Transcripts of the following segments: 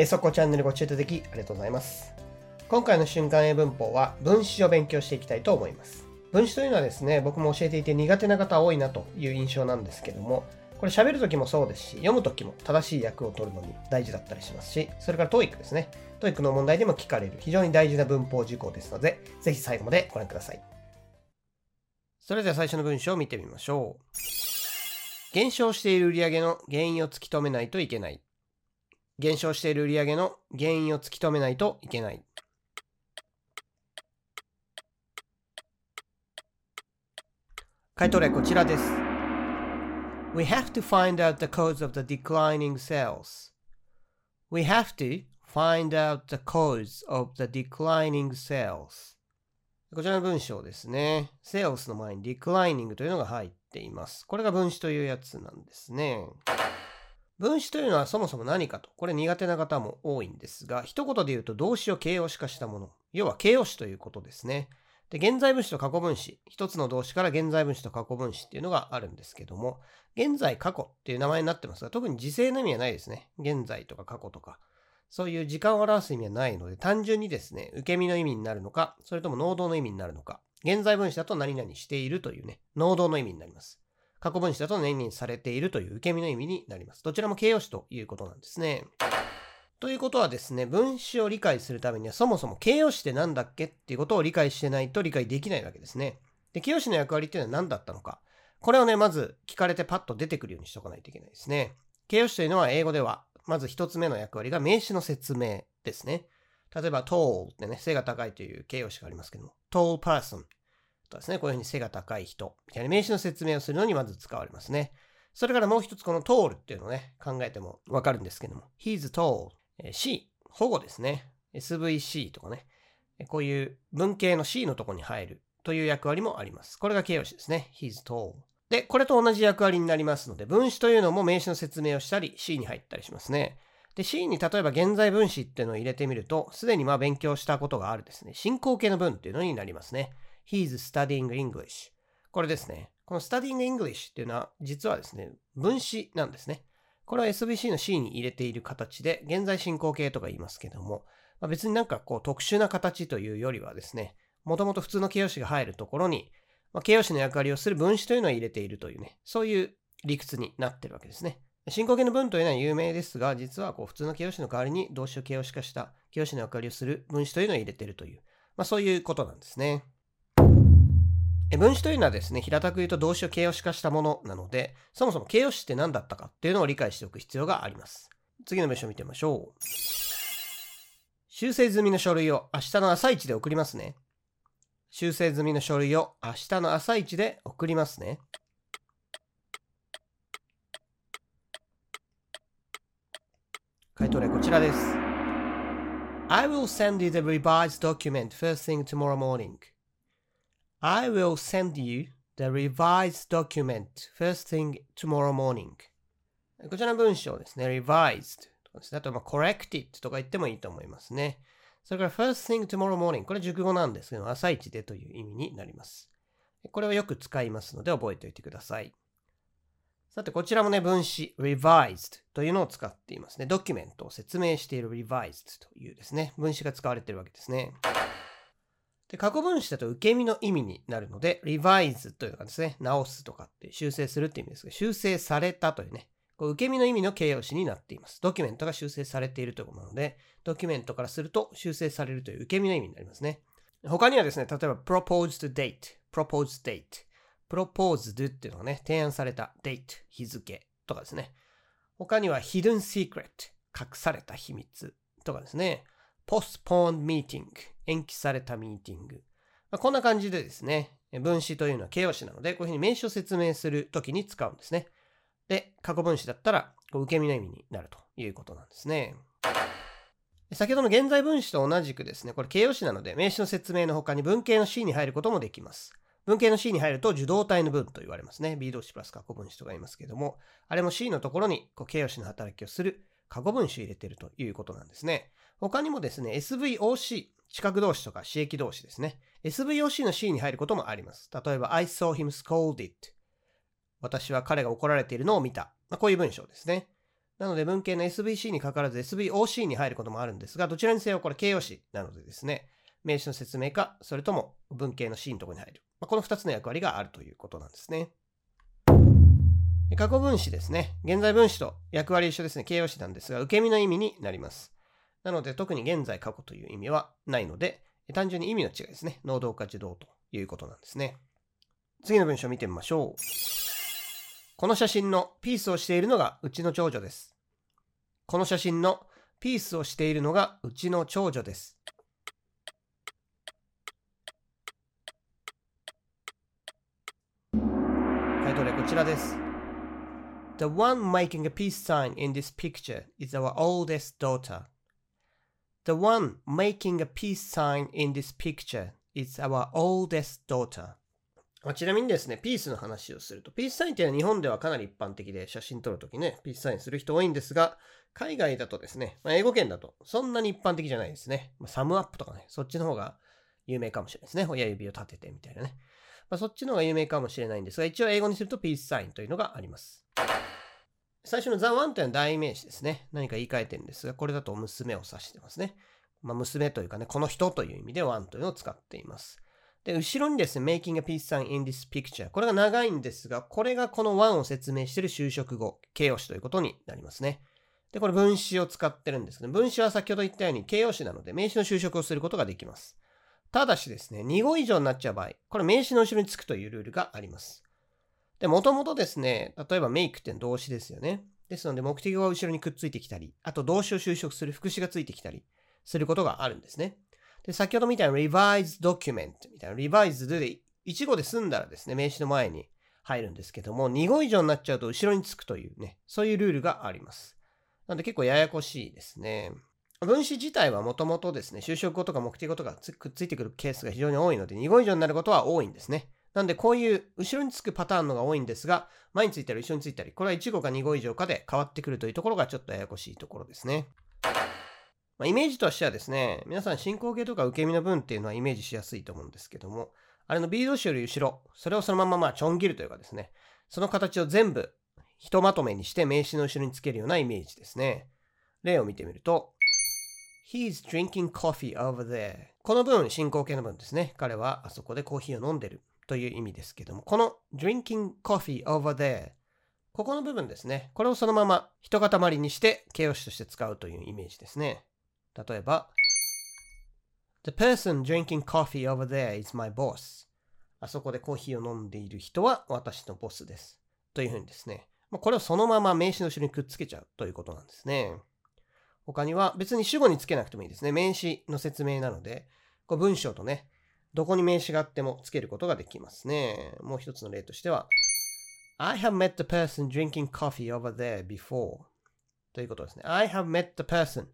えそこチャンネルご視聴いただきありがとうございます。今回の瞬間英文法は分詞を勉強していきたいと思います。分詞というのはですね、僕も教えていて苦手な方多いなという印象なんですけども、これ喋るときもそうですし、読むときも正しい役を取るのに大事だったりしますし、それから TOEIC ですね。TOEIC の問題でも聞かれる非常に大事な文法事項ですので、ぜひ最後までご覧ください。それでは最初の文章を見てみましょう。減少している売上の原因を突き止めないといけない。減少している売上の原因を突き止めないといけない。回答例こちらです。We have to find out the cause of the declining sales. We have to find out the cause of the declining sales. こちらの文章ですね。sales の前に declining というのが入っています。これが分子というやつなんですね。分子というのはそもそも何かと、これ苦手な方も多いんですが、一言で言うと動詞を形容詞化したもの。要は形容詞ということですね。で、現在分詞と過去分詞。一つの動詞から現在分詞と過去分詞っていうのがあるんですけども、現在過去っていう名前になってますが、特に時制の意味はないですね。現在とか過去とか。そういう時間を表す意味はないので、単純にですね、受け身の意味になるのか、それとも能動の意味になるのか。現在分詞だと何々しているというね、能動の意味になります。過去分詞だと年々されているという受け身の意味になります。どちらも形容詞ということなんですね。ということはですね、分詞を理解するためにはそもそも形容詞って何だっけっていうことを理解してないと理解できないわけですね。で、形容詞の役割っていうのは何だったのか。これをね、まず聞かれてパッと出てくるようにしておかないといけないですね。形容詞というのは英語では、まず一つ目の役割が名詞の説明ですね。例えば tall ってね、背が高いという形容詞がありますけども、tall person とですね、こういうふうに背が高い人、みたいな名詞の説明をするのにまず使われますね。それからもう一つこの tall っていうのをね、考えてもわかるんですけども、he's tall、C、保護ですね。SVC とかね、こういう文系の C のとこに入るという役割もあります。これが形容詞ですね。he's tall。で、これと同じ役割になりますので、分詞というのも名詞の説明をしたり、C に入ったりしますね。で、C に例えば現在分詞っていうのを入れてみると、すでにまあ勉強したことがあるですね、進行形の文っていうのになりますね。He's studying English. これですね。この studying English っていうのは実はですね、分詞なんですね。これは SVC の C に入れている形で、現在進行形とか言いますけども、まあ、別になんかこう特殊な形というよりはですね、もともと普通の形容詞が入るところに、まあ、形容詞の役割をする分詞というのを入れているというね、そういう理屈になってるわけですね。進行形の文というのは有名ですが、実はこう普通の形容詞の代わりに動詞を形容詞化した形容詞の役割をする分詞というのを入れているという、まあ、そういうことなんですね。分子というのはですね、平たく言うと動詞を形容詞化したものなので、そもそも形容詞って何だったかっていうのを理解しておく必要があります。次の文章を見てみましょう。修正済みの書類を明日の朝一で送りますね。修正済みの書類を明日の朝一で送りますね。回答例こちらです。I will send you the revised document first thing tomorrow morning. I will send you the revised document first thing tomorrow morning. こちらの文章ですね。revised とかですね。あと、まあ、corrected とか言ってもいいと思いますね。それから first thing tomorrow morning。これ熟語なんですけど、朝一でという意味になります。これをよく使いますので覚えておいてください。さて、こちらもね、分子 revised というのを使っていますね。ドキュメントを説明している revised というですね、分子が使われているわけですね。で、過去分詞だと受け身の意味になるので、revise というのがですね、直すとかって修正するって意味ですが、修正されたというね、こう受け身の意味の形容詞になっています。ドキュメントが修正されているということなので、ドキュメントからすると修正されるという受け身の意味になりますね。他にはですね、例えば proposed date, proposed date, proposed っていうのがね、提案された date, 日付とかですね。他には hidden secret, 隠された秘密とかですね。Postponed meeting 延期されたミーティング。まあ、こんな感じでですね、分詞というのは形容詞なので、こういうふうに名詞を説明するときに使うんですね。で、過去分詞だったら、こう受け身の意味になるということなんですね。先ほどの現在分詞と同じくですね、これ形容詞なので、名詞の説明の他に文形の C に入ることもできます。文形の C に入ると受動体の文と言われますね。B 動詞プラス過去分詞とか言いますけども、あれも C のところにこう形容詞の働きをする過去分詞を入れているということなんですね。他にもですね、SVOC、視覚動詞とか刺激動詞ですね。SVOC の C に入ることもあります。例えば、I saw him scolded. 私は彼が怒られているのを見た。まあ、こういう文章ですね。なので文系の SVC にかかわらず SVOC に入ることもあるんですが、どちらにせよこれ形容詞なのでですね、名詞の説明か、それとも文系の C のところに入る。まあ、この2つの役割があるということなんですね。過去分詞ですね。現在分詞と役割一緒ですね。形容詞なんですが、受け身の意味になります。なので、特に現在過去という意味はないので、単純に意味の違いですね。能動か受動ということなんですね。次の文章を見てみましょう。この写真のピースをしているのがうちの長女です。この写真のピースをしているのがうちの長女です。回答例こちらです。The one making a peace sign in this picture is our oldest daughter. The one making a peace sign in this picture is our oldest daughter. ちなみにですね、ピースの話をすると、ピースサインっていうのは日本ではかなり一般的で写真撮るときね、ピースサインする人多いんですが、海外だとですね、まあ、英語圏だとそんなに一般的じゃないですね。まあ、サムアップとかね、そっちの方が有名かもしれないですね。親指を立ててみたいなね。まあ、そっちの方が有名かもしれないんですが、一応英語にするとピースサインというのがあります。最初の The One というのは代名詞ですね。何か言い換えてるんですが、これだと娘を指してますね。まあ、娘というかね、この人という意味で One というのを使っています。で、後ろにですね、making a peace sign in this picture。これが長いんですが、これがこの one を説明している修飾語、形容詞ということになりますね。で、これ分詞を使ってるんですけど、分詞は先ほど言ったように形容詞なので、名詞の修飾をすることができます。ただしですね、2語以上になっちゃう場合、これ名詞の後ろにつくというルールがあります。で、もともとですね、例えば make って動詞ですよね。ですので、目的語が後ろにくっついてきたり、あと動詞を修飾する副詞がついてきたりすることがあるんですね。で、先ほどみたいな revised document みたいな revised で1語で済んだらですね、名詞の前に入るんですけども、2語以上になっちゃうと後ろにつくというね、そういうルールがあります。なので結構ややこしいですね。分子自体はもともとですね、就職語とか目的語とかくっついてくるケースが非常に多いので、2語以上になることは多いんですね。なんでこういう後ろにつくパターンのが多いんですが、前についたり後ろについたり、これは1語か2語以上かで変わってくるというところがちょっとややこしいところですね。まあ、イメージとしてはですね、皆さん進行形とか受け身の文っていうのはイメージしやすいと思うんですけども、あれの B 動詞より後ろ、それをそのまままあちょん切るというかですね、その形を全部ひとまとめにして名詞の後ろにつけるようなイメージですね。例を見てみると、He's drinking coffee over there. この文、進行形の文ですね。彼はあそこでコーヒーを飲んでるという意味ですけども、この drinking coffee over there ここの部分ですね。これをそのまま一塊にして形容詞として使うというイメージですね。例えば、The person drinking coffee over there is my boss. あそこでコーヒーを飲んでいる人は私のボスです。というふうにですね。これをそのまま名詞の後ろにくっつけちゃうということなんですね。他には別に主語につけなくてもいいですね。名詞の説明なので、こう文章とね、どこに名詞があってもつけることができますね。もう一つの例としては、I have met the person drinking coffee over there before. ということですね。I have met the person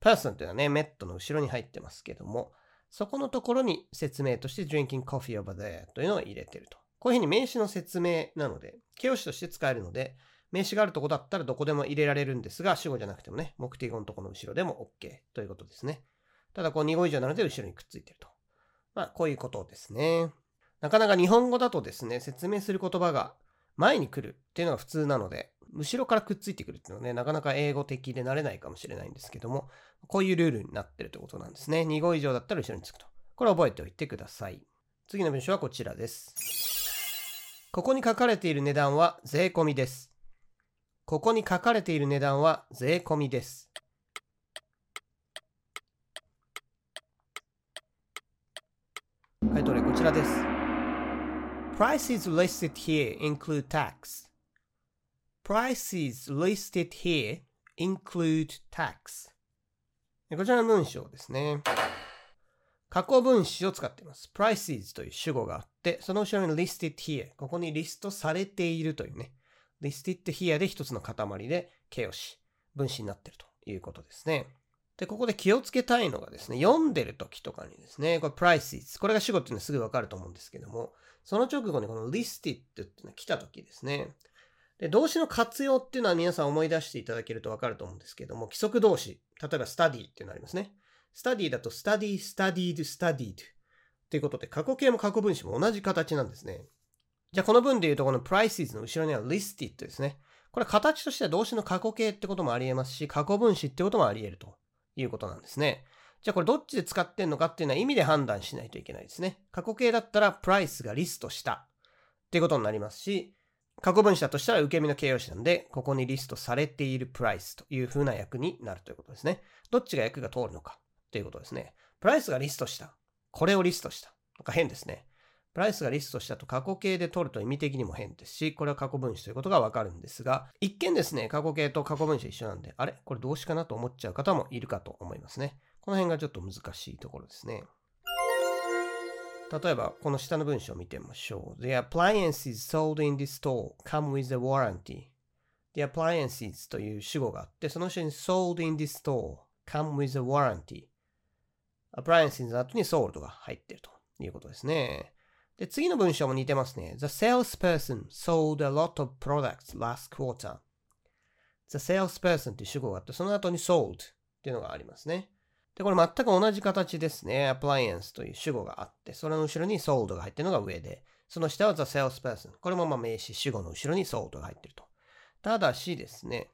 person というのはね、メットの後ろに入ってますけども、そこのところに説明として drinking coffee over there というのを入れてると。こういうふうに名詞の説明なので、形容詞として使えるので、名詞があるとこだったらどこでも入れられるんですが、主語じゃなくてもね、目的語のところの後ろでも OK ということですね。ただ、こう2語以上なので後ろにくっついてると。まあ、こういうことですね。なかなか日本語だとですね、説明する言葉が前に来るっていうのが普通なので、後ろからくっついてくるっていうのはね、なかなか英語的で慣れないかもしれないんですけども、こういうルールになってるということなんですね。2語以上だったら後ろにつくと。これ覚えておいてください。次の文章はこちらです。ここに書かれている値段は税込みです。ここに書かれている値段は税込みです。回答例こちらです。Prices listed here include tax. Prices listed here include tax. こちらの文章ですね。過去分詞を使っています。prices という主語があって、その後ろに listed here。ここにリストされているというね。listed here で一つの塊で形容詞、分詞になっているということですね。で、ここで気をつけたいのがですね、読んでる時とかにですね、これ prices。これが主語っていうのはすぐわかると思うんですけども、その直後にこの listed っていうのが来た時ですね。で、動詞の活用っていうのは皆さん思い出していただけるとわかると思うんですけども、規則動詞。例えば study っていうのありますね。study だと study, studied, studied ということで、過去形も過去分詞も同じ形なんですね。じゃあこの文で言うとこの prices の後ろには listed ですね。これ形としては動詞の過去形ってこともあり得ますし、過去分詞ってこともあり得るということなんですね。じゃあこれどっちで使ってんのかっていうのは意味で判断しないといけないですね。過去形だったらプライスがリストしたっていうことになりますし、過去分詞だとしたら受け身の形容詞なんで、ここにリストされているプライスという風な役になるということですね。どっちが役が通るのかということですね。プライスがリストした。これをリストした。なんか変ですね。プライスがリストしたと過去形で取ると意味的にも変ですし、これは過去分詞ということがわかるんですが、一見ですね、過去形と過去分詞一緒なんで、あれ？これ動詞かなと思っちゃう方もいるかと思いますね。この辺がちょっと難しいところですね。例えば、この下の文章を見てみましょう。The appliances sold in this store come with a warranty. The appliances という主語があって、その下に sold in this store come with a warranty. appliances の後に sold が入っているということですね。で、次の文章も似てますね。The salesperson sold a lot of products last quarter. The salesperson という主語があって、その後に sold っていうのがありますね。で、これ全く同じ形ですね。appliance という主語があって、それの後ろに sold が入ってるのが上で、その下は the salesperson。これもまあ名詞、主語の後ろに sold が入ってると。ただしですね、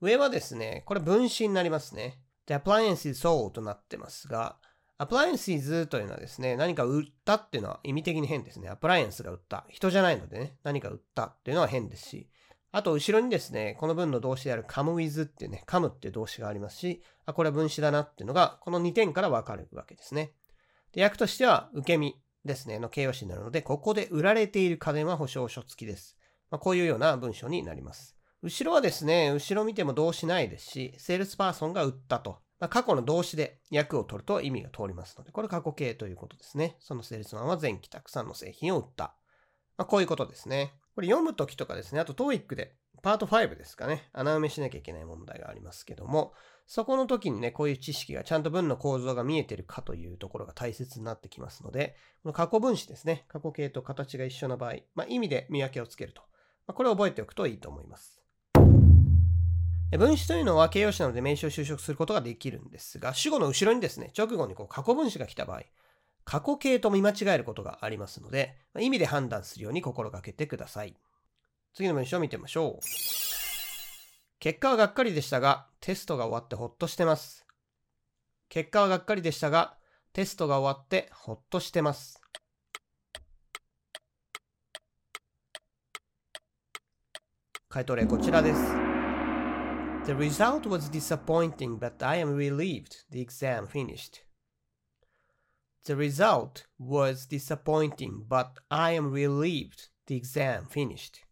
上はですね、これ分詞になりますね。The appliance is sold となってますが、appliances というのはですね、何か売ったっていうのは意味的に変ですね。アプライアンスが売った。人じゃないのでね、何か売ったっていうのは変ですし、あと、後ろにですね、この文の動詞である come with っていうね、come っていう動詞がありますし、あ、これは分詞だなっていうのが、この2点からわかるわけですね。で、訳としては、受け身ですね、の形容詞になるので、ここで売られている家電は保証書付きです。まあ、こういうような文章になります。後ろはですね、後ろ見ても動詞ないですし、セールスパーソンが売ったと。まあ、過去の動詞で訳を取ると意味が通りますので、これ過去形ということですね。そのセールスマンは前期たくさんの製品を売った。まあ、こういうことですね。これ読むときとかですね、あと TOEIC でパート5ですかね、穴埋めしなきゃいけない問題がありますけども、そこの時にね、こういう知識がちゃんと文の構造が見えてるかというところが大切になってきますので、この過去分詞ですね、過去形と形が一緒な場合、まあ、意味で見分けをつけると。まあ、これを覚えておくといいと思います。分詞というのは形容詞なので名詞を修飾することができるんですが、主語の後ろにですね、直後にこう過去分詞が来た場合、過去形と見間違えることがありますので、意味で判断するように心がけてください。次の文章を見てみましょう。結果はがっかりでしたが、テストが終わってほっとしてます。結果はがっかりでしたが、テストが終わってほっとしてます。回答例こちらです。The result was disappointing, but I am relieved the exam finished. The result was disappointing, but I am relieved the exam finished.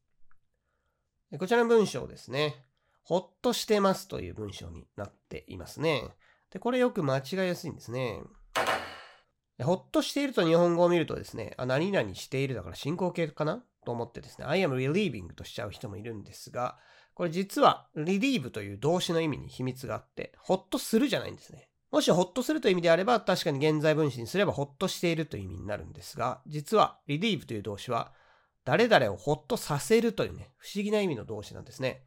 こちらの文章ですね。ほっとしてますという文章になっていますね。で、これよく間違いやすいんですね。ほっとしていると日本語を見るとですね、あ、何々しているだから進行形かなと思ってですね、I am relieving としちゃう人もいるんですが、これ実は relieve という動詞の意味に秘密があって、ほっとするじゃないんですね。もしほっとするという意味であれば、確かに現在分詞にすればほっとしているという意味になるんですが、実は relieve という動詞は、誰々をほっとさせるというね、不思議な意味の動詞なんですね。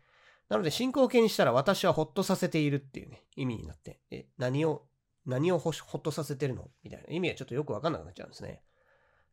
なので、進行形にしたら私はほっとさせているっていうね、意味になって、え、何を、何をほっとさせてるの？みたいな意味がちょっとよくわかんなくなっちゃうんですね。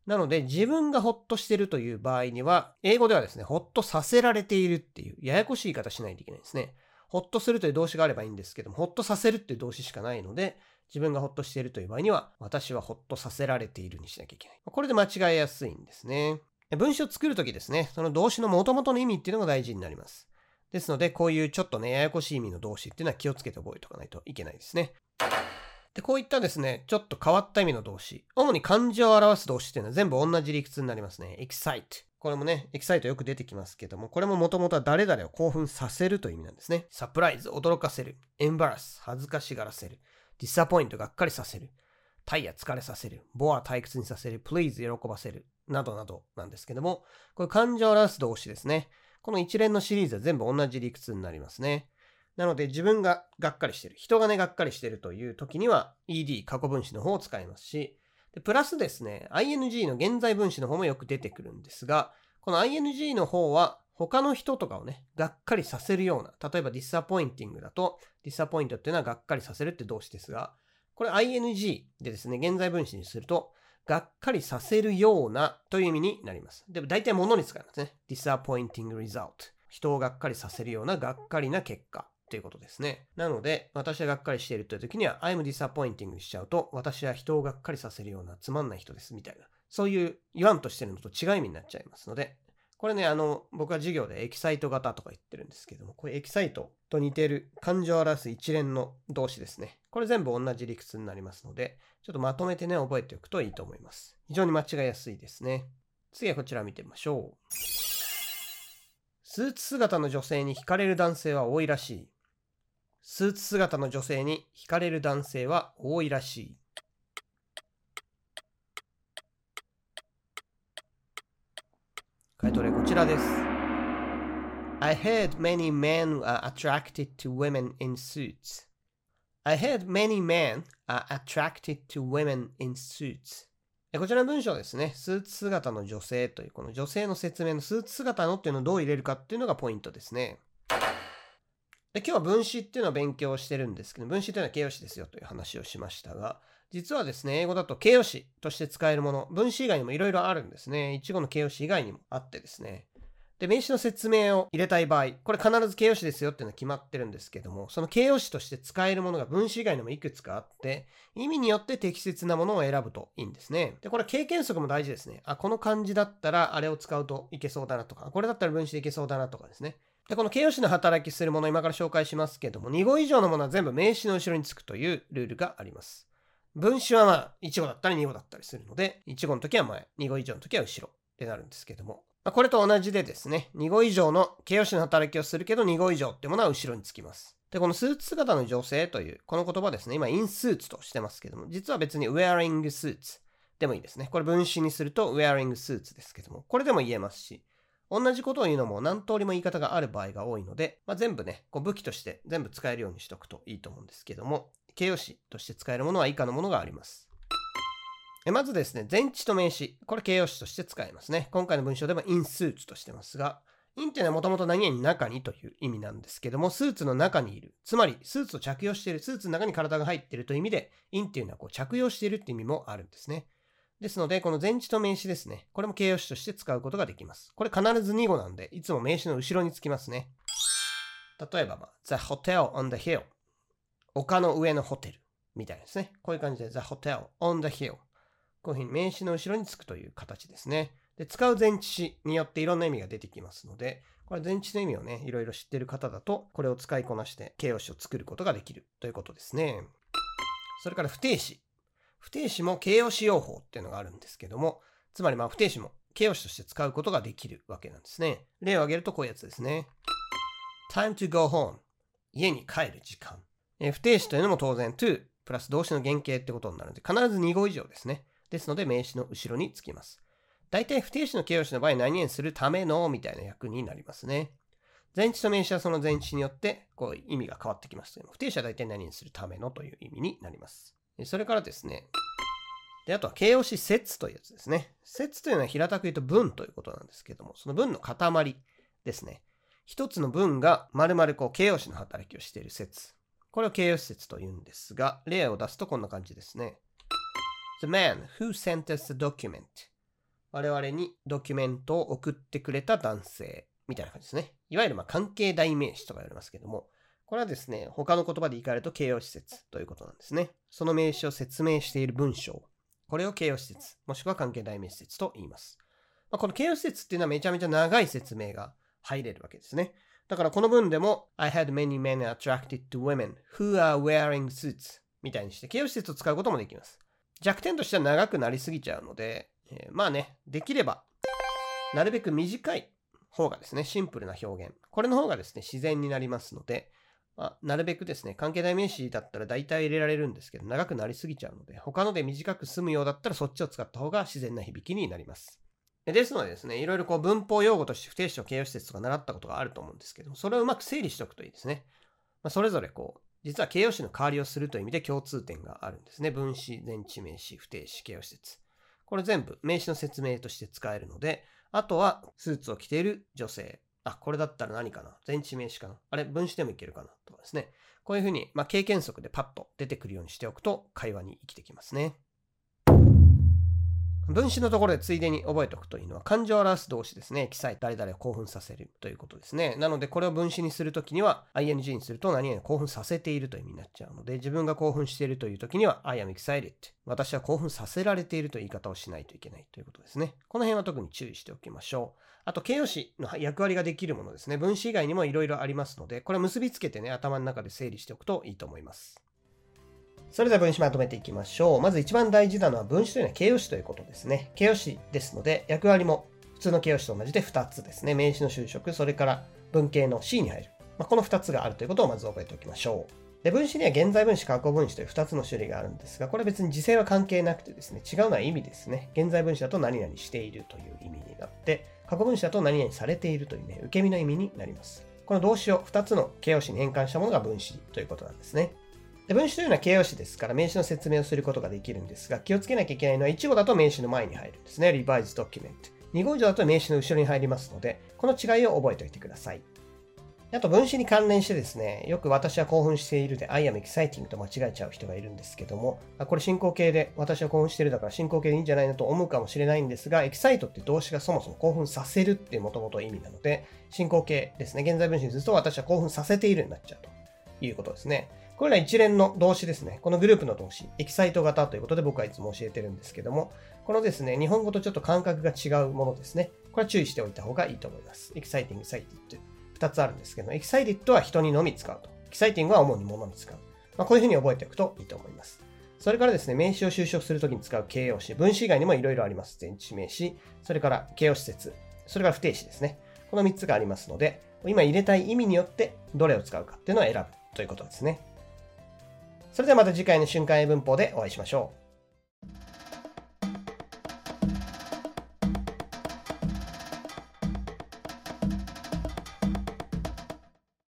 なので、自分がほっとしてるという場合には、英語ではですね、ほっとさせられているっていう、ややこしい言い方しないといけないですね。ほっとするという動詞があればいいんですけども、ほっとさせるっていう動詞しかないので、自分がほっとしているという場合には、私はほっとさせられているにしなきゃいけない。これで間違えやすいんですね。文章を作るときですね、その動詞の元々の意味っていうのが大事になります。ですので、こういうちょっとね、ややこしい意味の動詞っていうのは気をつけて覚えておかないといけないですね。で、こういったですね、ちょっと変わった意味の動詞。主に漢字を表す動詞っていうのは全部同じ理屈になりますね。excite。これもね、エキサイトよく出てきますけども、これももともとは誰々を興奮させるという意味なんですね。サプライズ、驚かせる。エンバラス、恥ずかしがらせる。ディサポイント、がっかりさせる。タイヤ疲れさせる。ボア退屈にさせる。プリーズ喜ばせる。などなどなんですけども、これ感情を表す動詞ですね。この一連のシリーズは全部同じ理屈になりますね。なので自分ががっかりしてる。人がね、がっかりしてるという時には ed 過去分詞の方を使いますし、プラスですね、ing の現在分詞の方もよく出てくるんですが、この ing の方は他の人とかをね、がっかりさせるような、例えば disappointing だと、disappoint っていうのはがっかりさせるって動詞ですが、これ ing でですね、現在分詞にすると、がっかりさせるようなという意味になります。でも大体物に使いますね。disappointing result。人をがっかりさせるようながっかりな結果ということですね。なので、私はがっかりしているという時には、I'm disappointing しちゃうと、私は人をがっかりさせるようなつまんない人ですみたいな、そういう言わんとしてるのと違う意味になっちゃいますので、これね、あの、僕は授業でエキサイト型とか言ってるんですけども、これエキサイトと似てる感情を表す一連の動詞ですね。これ全部同じ理屈になりますので、ちょっとまとめてね、覚えておくといいと思います。非常に間違いやすいですね。次はこちら見てみましょう。スーツ姿の女性に惹かれる男性は多いらしい。スーツ姿の女性に惹かれる男性は多いらしい。回答例こちらです。I heard many men are attracted to women in suits. I heard many men are attracted to women in suits. こちらの文章ですね。スーツ姿の女性という、この女性の説明のスーツ姿のっていうのをどう入れるかっていうのがポイントですね。で今日は分子っていうのを勉強してるんですけど、分子というのは形容詞ですよという話をしましたが、実はですね、英語だと形容詞として使えるもの、分子以外にもいろいろあるんですね。一語の形容詞以外にもあってですね。で、名詞の説明を入れたい場合、これ必ず形容詞ですよっていうのは決まってるんですけども、その形容詞として使えるものが分子以外にもいくつかあって、意味によって適切なものを選ぶといいんですね。で、これ経験則も大事ですね。あ、この漢字だったらあれを使うといけそうだなとか、これだったら分子でいけそうだなとかですね。で、この形容詞の働きするもの今から紹介しますけども、2語以上のものは全部名詞の後ろにつくというルールがあります。分子はまあ、1語だったり2語だったりするので、1語の時は前、2語以上の時は後ろってなるんですけども、これと同じでですね、2語以上の形容詞の働きをするけど、2語以上ってものは後ろにつきます。で、このスーツ姿の女性という、この言葉ですね、今、in suits としてますけども、実は別に wearing suits でもいいですね。これ分詞にすると wearing suits ですけども、これでも言えますし、同じことを言うのも何通りも言い方がある場合が多いので、まあ、全部ね、こう武器として全部使えるようにしとくといいと思うんですけども、形容詞として使えるものは以下のものがあります。まずですね、前置と名詞。これ形容詞として使えますね。今回の文章でも in suits としてますが、in っていうのはもともと何々中にという意味なんですけども、スーツの中にいる。つまり、スーツを着用している。スーツの中に体が入っているという意味で、in っていうのはこう着用しているっていう意味もあるんですね。ですので、この前置と名詞ですね。これも形容詞として使うことができます。これ必ず2語なんで、いつも名詞の後ろにつきますね。例えば、ま、The Hotel on the Hill。丘の上のホテル。みたいですね。こういう感じで The Hotel on the Hill。こういうふうに名詞の後ろにつくという形ですね。で、使う前置詞によっていろんな意味が出てきますので、これ前置詞の意味をね、いろいろ知ってる方だと、これを使いこなして形容詞を作ることができるということですね。それから不定詞。不定詞も形容詞用法っていうのがあるんですけども、つまりまあ不定詞も形容詞として使うことができるわけなんですね。例を挙げるとこういうやつですね。time to go home 家に帰る時間。え不定詞というのも当然 to プラス動詞の原型ってことになるので、必ず2語以上ですね。ですので名詞の後ろにつきます。大体不定詞の形容詞の場合何々するためのみたいな役になりますね。前置と名詞はその前置によってこう意味が変わってきますという不定詞は大体何々するためのという意味になります。それからですね、で、あとは形容詞説というやつですね。説というのは平たく言うと文ということなんですけども、その文の塊ですね。一つの文が丸々こう形容詞の働きをしている説。これを形容詞説と言うんですが、例を出すとこんな感じですね。The man who sent us the document. 我々にドキュメントを送ってくれた男性みたいな感じですね。いわゆるま関係代名詞とか言われますけども、これはですね、他の言葉で言い換えると形容詞説ということなんですね。その名詞を説明している文章。これを形容詞説、もしくは関係代名詞説と言います。まあ、この形容詞説っていうのはめちゃめちゃ長い説明が入れるわけですね。だからこの文でも I had many men attracted to women who are wearing suits みたいにして形容詞説を使うこともできます。弱点としては長くなりすぎちゃうので、えー、まあね、できればなるべく短い方がですね、シンプルな表現。これの方がですね、自然になりますので、まあ、なるべくですね、関係代名詞だったら大体入れられるんですけど、長くなりすぎちゃうので、他ので短く済むようだったらそっちを使った方が自然な響きになります。ですのでですね、いろいろこう文法用語として不定詞と形容詞説とか習ったことがあると思うんですけど、それをうまく整理しておくといいですね。まあ、それぞれこう、実は形容詞の代わりをするという意味で共通点があるんですね。分詞、前置名詞、不定詞、形容詞説。これ全部名詞の説明として使えるので、あとはスーツを着ている女性、あ、これだったら何かな？前置名詞かな？あれ、分子でもいけるかな？とかですね。こういうふうに、まあ、経験則でパッと出てくるようにしておくと、会話に生きてきますね。分詞のところでついでに覚えておくというのは、感情を表す動詞ですね。記載、誰々を興奮させるということですね。なので、これを分詞にするときには、ing にすると何々興奮させているという意味になっちゃうので、自分が興奮しているというときには、I am excited。私は興奮させられているという言い方をしないといけないということですね。この辺は特に注意しておきましょう。あと、形容詞の役割ができるものですね。分詞以外にもいろいろありますので、これ結びつけてね、頭の中で整理しておくといいと思います。それでは分子まとめていきましょう。まず一番大事なのは分子というのは形容詞ということですね。形容詞ですので、役割も普通の形容詞と同じで2つですね。名詞の修飾、それから文型の C に入る。まあ、この2つがあるということをまず覚えておきましょう。で、分子には現在分子、過去分子という2つの種類があるんですが、これ別に時制は関係なくてですね、違うのは意味ですね。現在分子だと何々しているという意味になって、過去分子だと何々されているというね、受け身の意味になります。この動詞を2つの形容詞に変換したものが分子ということなんですね。で分詞というのは形容詞ですから名詞の説明をすることができるんですが、気をつけなきゃいけないのは1語だと名詞の前に入るんですね。revise document。2語以上だと名詞の後ろに入りますので、この違いを覚えておいてください。あと分詞に関連してですね、よく私は興奮しているで I am exciting と間違えちゃう人がいるんですけども、これ進行形で私は興奮しているだから進行形でいいんじゃないのと思うかもしれないんですが、excite って動詞がそもそも興奮させるっていうもともと意味なので、進行形ですね。現在分詞にすると私は興奮させているになっちゃうということですね。これら一連の動詞ですね。このグループの動詞、 excite 型ということで僕はいつも教えてるんですけども、このですね、日本語とちょっと感覚が違うものですね。これは注意しておいた方がいいと思います。 exciting、excited。二つあるんですけど、 excited は人にのみ使うと。 exciting は主に物に使う。まあ、こういうふうに覚えておくといいと思います。それからですね、名詞を修飾するときに使う形容詞、分詞以外にもいろいろあります。前置名詞、それから形容詞節、それから不定詞ですね。この3つがありますので、今入れたい意味によってどれを使うかっていうのを選ぶということですね。それではまた次回の瞬間英文法でお会いしましょう。